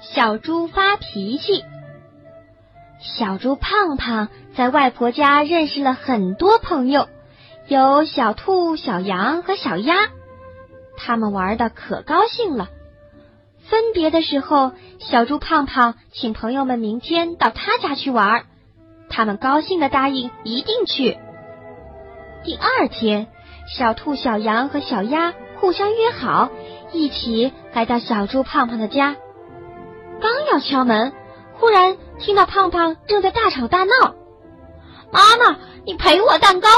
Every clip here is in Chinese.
小猪发脾气。小猪胖胖在外婆家认识了很多朋友，有小兔、小羊和小鸭，他们玩的可高兴了。分别的时候，小猪胖胖请朋友们明天到他家去玩，他们高兴的答应一定去。第二天，小兔、小羊和小鸭互相约好，一起来到小猪胖胖的家。敲门，忽然听到胖胖正在大吵大闹：“妈妈，你赔我蛋糕！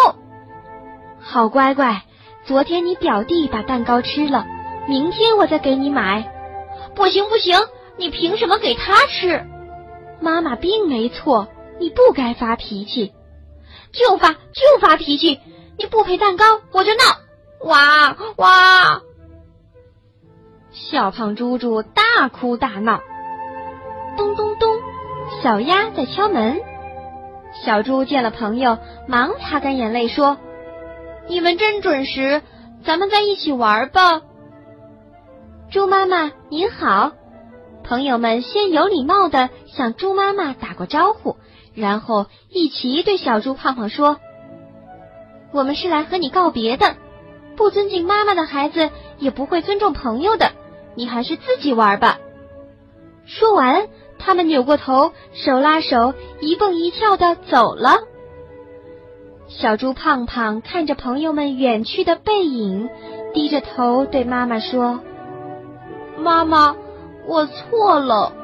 好乖乖，昨天你表弟把蛋糕吃了，明天我再给你买。”不行不行，你凭什么给他吃？妈妈并没错，你不该发脾气，就发就发脾气！你不赔蛋糕，我就闹！哇哇！小胖猪猪大哭大闹。小鸭在敲门。小猪见了朋友，忙擦干眼泪说：“你们真准时，咱们在一起玩吧。”猪妈妈您好，朋友们先有礼貌的向猪妈妈打过招呼，然后一齐对小猪胖胖说：“我们是来和你告别的，不尊敬妈妈的孩子也不会尊重朋友的，你还是自己玩吧。”说完，他们扭过头，手拉手，一蹦一跳的走了。小猪胖胖看着朋友们远去的背影，低着头对妈妈说。妈妈，我错了。